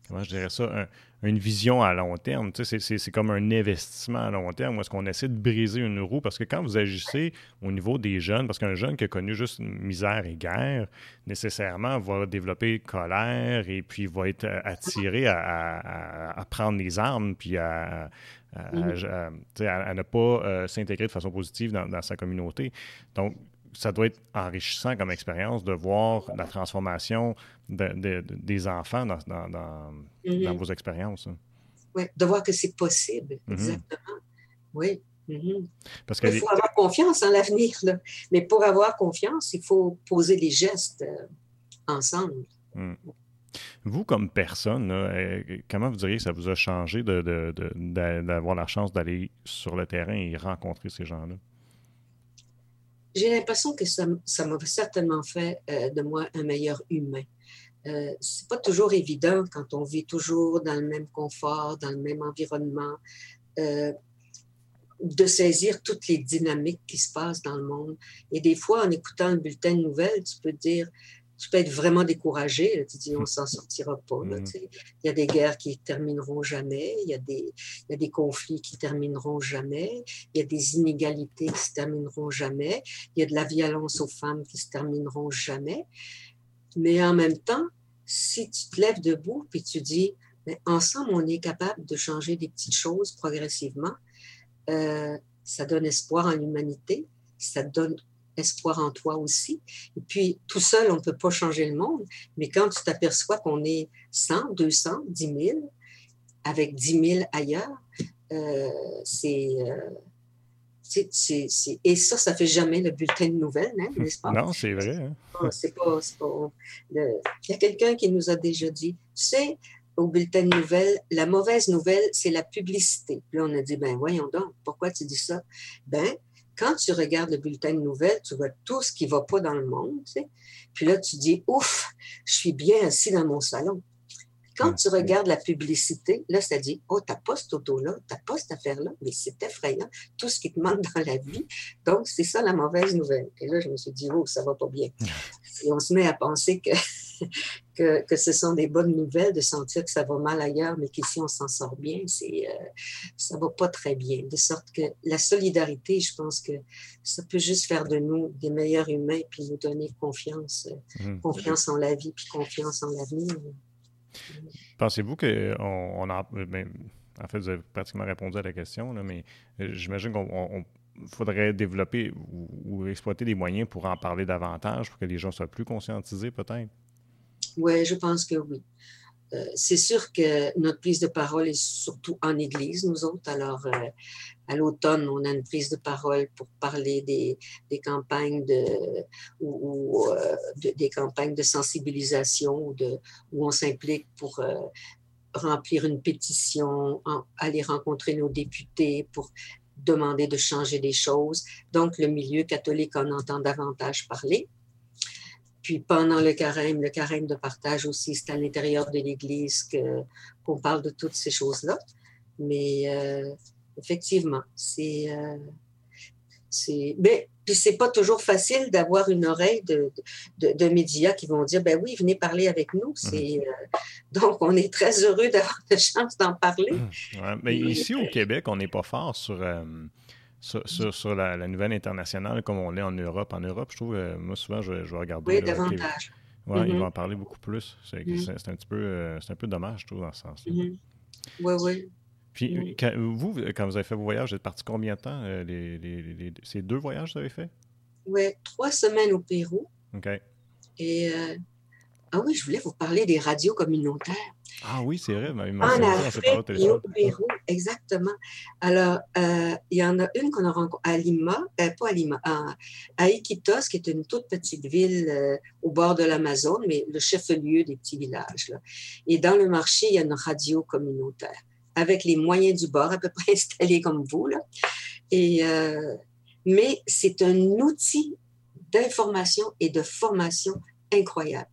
comment je dirais ça, une vision à long terme. Tu sais, c'est comme un investissement à long terme où est-ce qu'on essaie de briser une roue. Parce que quand vous agissez au niveau des jeunes, parce qu'un jeune qui a connu juste misère et guerre, nécessairement va développer colère et puis va être attiré à, à prendre les armes puis à à, ne pas euh, s'intégrer de façon positive dans, sa communauté. Donc, ça doit être enrichissant comme expérience de voir la transformation des enfants dans, mm-hmm. vos expériences. Hein. Oui, de voir que c'est possible, mm-hmm. exactement. Oui. Mm-hmm. Parce il faut avoir confiance en l'avenir. Mais pour avoir confiance, il faut poser les gestes euh, ensemble. Mm. Vous, comme personne, euh, comment vous diriez que ça vous a changé d'avoir la chance d'aller sur le terrain et rencontrer ces gens-là? J'ai l'impression que ça m'a certainement fait euh, de moi un meilleur humain. Euh, c'est pas toujours évident quand on vit toujours dans le même confort, dans le même environnement, euh, de saisir toutes les dynamiques qui se passent dans le monde. Et des fois, en écoutant le bulletin de nouvelles, tu peux dire, tu peux être vraiment découragé. Tu dis, on s'en sortira pas. Mm. il y a des guerres qui termineront jamais. Il y, a des, il y a des conflits qui termineront jamais. Il y a des inégalités qui se termineront jamais. Il y a de la violence aux femmes qui se termineront jamais. Mais en même temps, si tu te lèves debout puis tu dis, mais ensemble, on est capable de changer des petites choses progressivement, euh, ça donne espoir en l'humanité, ça donne espoir en toi aussi. Et puis, tout seul, on ne peut pas changer le monde, mais quand tu t'aperçois qu'on est 100, 200, 10 000, avec 10 000 ailleurs, euh, c'est... Euh, et ça, ça fait jamais le bulletin de nouvelles, hein, n'est-ce pas? Non, c'est vrai. Hein. C'est pas, Il y a quelqu'un qui nous a déjà dit, tu sais, au bulletin de nouvelles, la mauvaise nouvelle, c'est la publicité. Puis là, on a dit, ben voyons donc, pourquoi tu dis ça? Ben, quand tu regardes le bulletin de nouvelles, tu vois tout ce qui ne va pas dans le monde. Puis là, tu dis, ouf, je suis bien assis dans mon salon. Quand tu regardes la publicité, là, ça dit, oh, t'as pas cette auto-là, t'as pas cette affaire-là, mais c'est effrayant, tout ce qui te manque dans la vie. Donc, c'est ça la mauvaise nouvelle. Et là, je me suis dit, oh, ça va pas bien. Et on se met à penser que, que, que, ce sont des bonnes nouvelles de sentir que ça va mal ailleurs, mais qu'ici, on s'en sort bien, c'est, euh, ça va pas très bien. De sorte que la solidarité, je pense que ça peut juste faire de nous des meilleurs humains, puis nous donner confiance, mmh. confiance en la vie, puis confiance en l'avenir. Pensez-vous qu'on on a. Ben, en fait, vous avez pratiquement répondu à la question, mais euh, j'imagine qu'on faudrait développer ou, exploiter des moyens pour en parler davantage, pour que les gens soient plus conscientisés, peut-être? Oui, je pense que oui. Euh, c'est sûr que notre prise de parole est surtout en Église, nous autres. Alors, euh, à l'automne, on a une prise de parole pour parler des, campagnes de ou, euh, des campagnes de sensibilisation où on s'implique pour remplir une pétition, aller rencontrer nos députés pour demander de changer des choses. Donc, le milieu catholique en entend davantage parler. Puis pendant le carême, le carême de partage aussi, c'est à l'intérieur de l'Église qu'on parle de toutes ces choses-là. Mais euh, effectivement, c'est... Euh, mais puis c'est pas toujours facile d'avoir une oreille de, de, médias qui vont dire ben oui venez parler avec nous. C'est euh, donc on est très heureux d'avoir la chance d'en parler. Mais ici au Québec on n'est pas fort sur sur, la, nouvelle internationale comme on l'est en Europe. En Europe, je trouve, euh, moi, souvent, je, je vais regarder. Oui, davantage. Oui, ils mm-hmm. vont en parler beaucoup plus. C'est un, petit peu, euh, un peu dommage, je trouve, dans ce sens-là. Mm-hmm. Oui, oui. Puis, vous, quand vous avez fait vos voyages, vous êtes parti combien de temps? Euh, les, les, ces deux voyages que vous avez fait? Oui, trois semaines au Pérou. OK. Et ah oui, je voulais vous parler des radios communautaires. Ah oui, c'est vrai. En Afrique et au Pérou, exactement. Alors, euh, il y en a une qu'on a rencontrée à Lima, euh, pas à Lima, à, Iquitos, qui est une toute petite ville euh, au bord de l'Amazon, mais le chef-lieu des petits villages. Là. Et dans le marché, il y a une radio communautaire avec les moyens du bord à peu près installés comme vous. Là. Et, mais c'est un outil d'information et de formation incroyable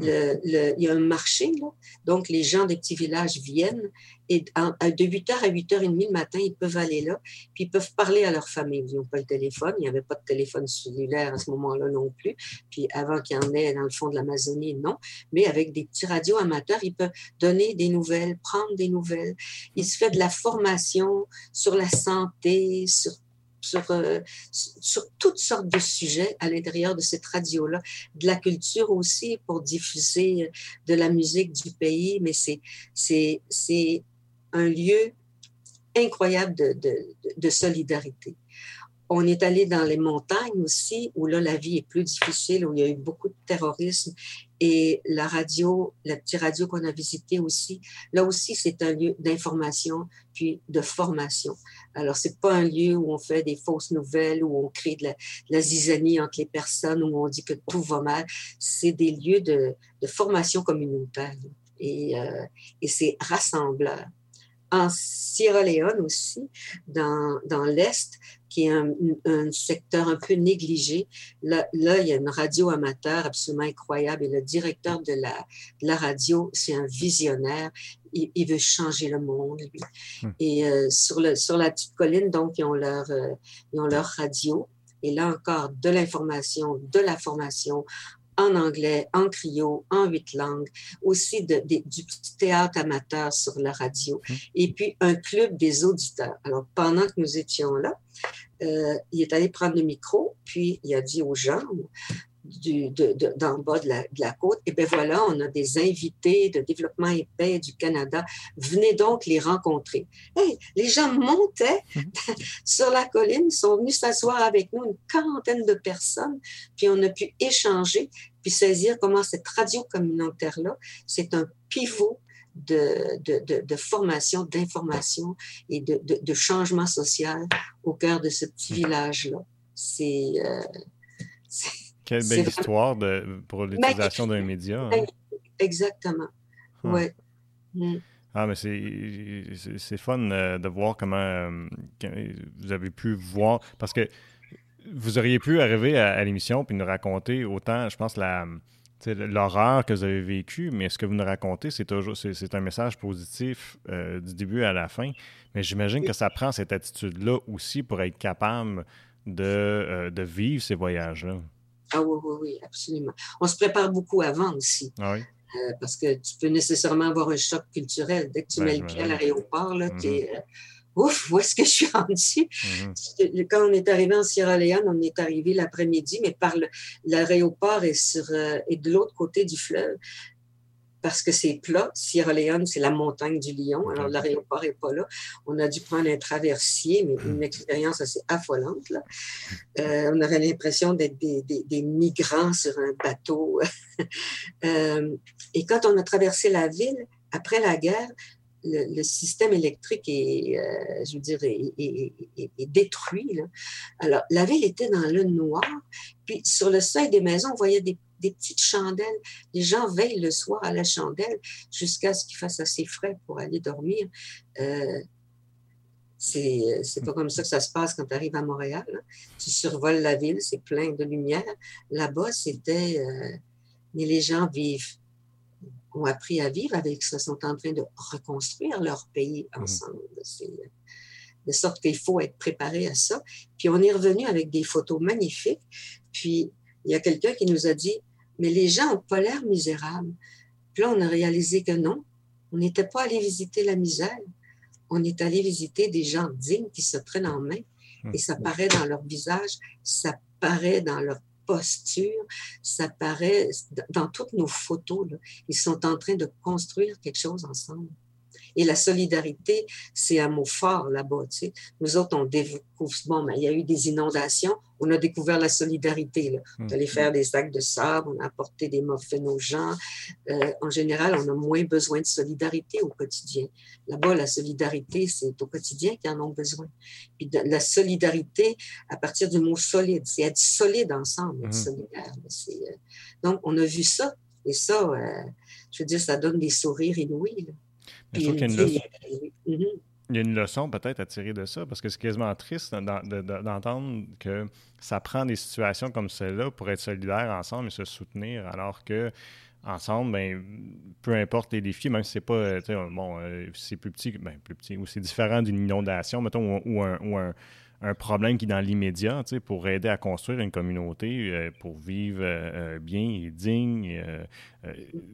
il y a un marché, là. donc les gens des petits villages viennent et de 8h à 8h30 le matin, ils peuvent aller là, puis ils peuvent parler à leur famille. Ils n'ont pas le téléphone, il n'y avait pas de téléphone cellulaire à ce moment-là non plus, puis avant qu'il y en ait dans le fond de l'Amazonie, non, mais avec des petits radios amateurs, ils peuvent donner des nouvelles, prendre des nouvelles. Il se fait de la formation sur la santé, sur sur, euh, sur toutes sortes de sujets à l'intérieur de cette radio-là, de la culture aussi pour diffuser euh, de la musique du pays, mais c'est, un lieu incroyable de, de solidarité. On est allé dans les montagnes aussi, où là, la vie est plus difficile, où il y a eu beaucoup de terrorisme. Et la radio, la petite radio qu'on a visitée aussi, là aussi, c'est un lieu d'information puis de formation. Alors, c'est pas un lieu où on fait des fausses nouvelles, où on crée de la, zizanie entre les personnes, où on dit que tout va mal. C'est des lieux de, formation communautaire. Et, euh, et c'est rassembleur en Sierra Leone aussi, dans l'Est, qui est un, un, secteur un peu négligé. Là, là, il y a une radio amateur absolument incroyable et le directeur de la, de la radio, c'est un visionnaire. Il, il, veut changer le monde, lui. Hmm. Et euh, sur, le, sur la petite colline, donc, ils ont leur, euh, ils ont leur radio. Et là encore, de l'information, de la formation en anglais, en cryo, en huit langues, aussi de, du théâtre amateur sur la radio, mmh. et puis un club des auditeurs. Alors, pendant que nous étions là, euh, il est allé prendre le micro, puis il a dit aux gens, de, d'en bas de la, de la, côte. Et bien voilà, on a des invités de développement épais du Canada. Venez donc les rencontrer. Hey, les gens montaient mhm. sur la colline, sont venus s'asseoir avec nous, une quarantaine de personnes, puis on a pu échanger, puis saisir comment cette radio communautaire-là, c'est un pivot de, de, de, formation, d'information et de, de, changement social au cœur de ce petit mhm. village-là. C'est... Euh, quelle belle histoire de, pour l'utilisation d'un média. Hein. Exactement. Ah. Ouais. Mm. Ah, mais c'est fun euh, de voir comment euh, vous avez pu voir. Parce que vous auriez pu arriver à, l'émission puis nous raconter autant, je pense, la l'horreur que vous avez vécue, mais ce que vous nous racontez, c'est toujours c'est un message positif euh, du début à la fin. Mais j'imagine que ça prend cette attitude-là aussi pour être capable de, de vivre ces voyages-là. Ah oui, oui, oui, absolument. On se prépare beaucoup avant aussi. Ah oui. Euh, parce que tu peux nécessairement avoir un choc culturel. Dès que tu ben, mets le pied à l'aéroport, là, tu es, mm-hmm. euh, ouf, où est-ce que je suis rendu? Mm-hmm. Quand on est arrivé en Sierra Leone, on est arrivé l'après-midi, mais par l'aéroport est, sur, euh, est de l'autre côté du fleuve parce que c'est plat. Sierra Leone, c'est la montagne du Lion. Alors, l'aéroport n'est pas là. On a dû prendre un traversier, mais une expérience assez affolante. Là. Euh, on avait l'impression d'être des, des, des, migrants sur un bateau. euh, et quand on a traversé la ville, après la guerre, le, système électrique est, euh, je veux dire, est, détruit. Alors, la ville était dans le noir. Puis, sur le seuil des maisons, on voyait des petites chandelles. Les gens veillent le soir à la chandelle jusqu'à ce qu'il fasse assez frais pour aller dormir. Euh, c'est pas comme ça que ça se passe quand tu arrives à Montréal. Hein. Tu survoles la ville, c'est plein de lumière. Là-bas, c'était. Euh, mais les gens vivent, ont appris à vivre avec ça, sont en train de reconstruire leur pays mmh. ensemble. De sorte qu'il faut être préparé à ça. Puis on est revenu avec des photos magnifiques. Puis il y a quelqu'un qui nous a dit mais les gens n'ont pas l'air misérables. Puis là, on a réalisé que non, on n'était pas allé visiter la misère. On est allé visiter des gens dignes qui se prennent en main. Et ça paraît dans leur visage, ça paraît dans leur posture, ça paraît dans toutes nos photos. Ils sont en train de construire quelque chose ensemble. Et la solidarité, c'est un mot fort là-bas. Tu sais. Nous autres, on découvre, bon, mais il y a eu des inondations, on a découvert la solidarité. Là. On allé mmh. faire des sacs de sable, on a apporté des muffins aux gens. Euh, en général, on a moins besoin de solidarité au quotidien. Là-bas, la solidarité, c'est au quotidien qu'ils en ont besoin. Puis de, la solidarité, à partir du mot solide, c'est être solide ensemble, être mmh. solidaire. Euh, donc, on a vu ça. Et ça, euh, je veux dire, ça donne des sourires inouïs. Là. Il faut qu'il y ait une leçon. Il y a une leçon peut-être à tirer de ça, parce que c'est quasiment triste d'entendre que ça prend des situations comme celle-là pour être solidaires ensemble et se soutenir, alors que ensemble, ben, peu importe les défis, même si c'est pas, bon, c'est plus petit, ben, plus petit, ou c'est différent d'une inondation, mettons, ou, un, un problème qui dans l'immédiat, pour aider à construire une communauté, euh, pour vivre euh, euh, bien et digne.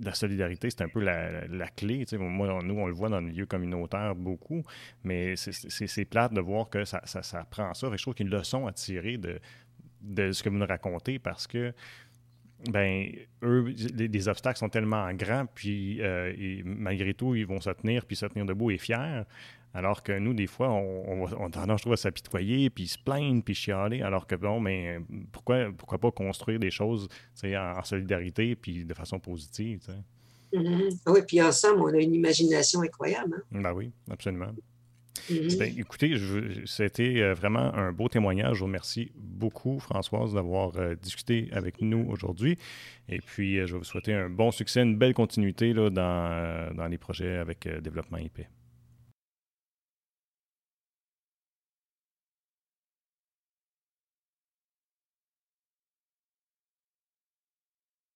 la solidarité, c'est un peu la, clé. Moi, nous, on le voit dans le milieu communautaire beaucoup, mais c'est plate de voir que ça, prend ça. Et je trouve qu'il y a une leçon à tirer de, de ce que vous nous racontez parce que ben eux, les, obstacles sont tellement grands, puis malgré tout, ils vont se tenir, puis se tenir debout et fiers. Alors que nous, des fois, on, on, tendance, à s'apitoyer, puis se plaindre, puis chialer. Alors que, bon, mais pourquoi, pourquoi pas construire des choses en, en solidarité, puis de façon positive? Mm-hmm. Ah oui, puis ensemble, on a une imagination incroyable. Hein? Ben oui, absolument. Mm-hmm. Ben, écoutez, c'était euh, vraiment un beau témoignage. Je vous remercie beaucoup, Françoise, d'avoir euh, discuté avec nous aujourd'hui. Et puis, euh, je vais vous souhaiter un bon succès, une belle continuité là, dans, dans les projets avec Développement IP.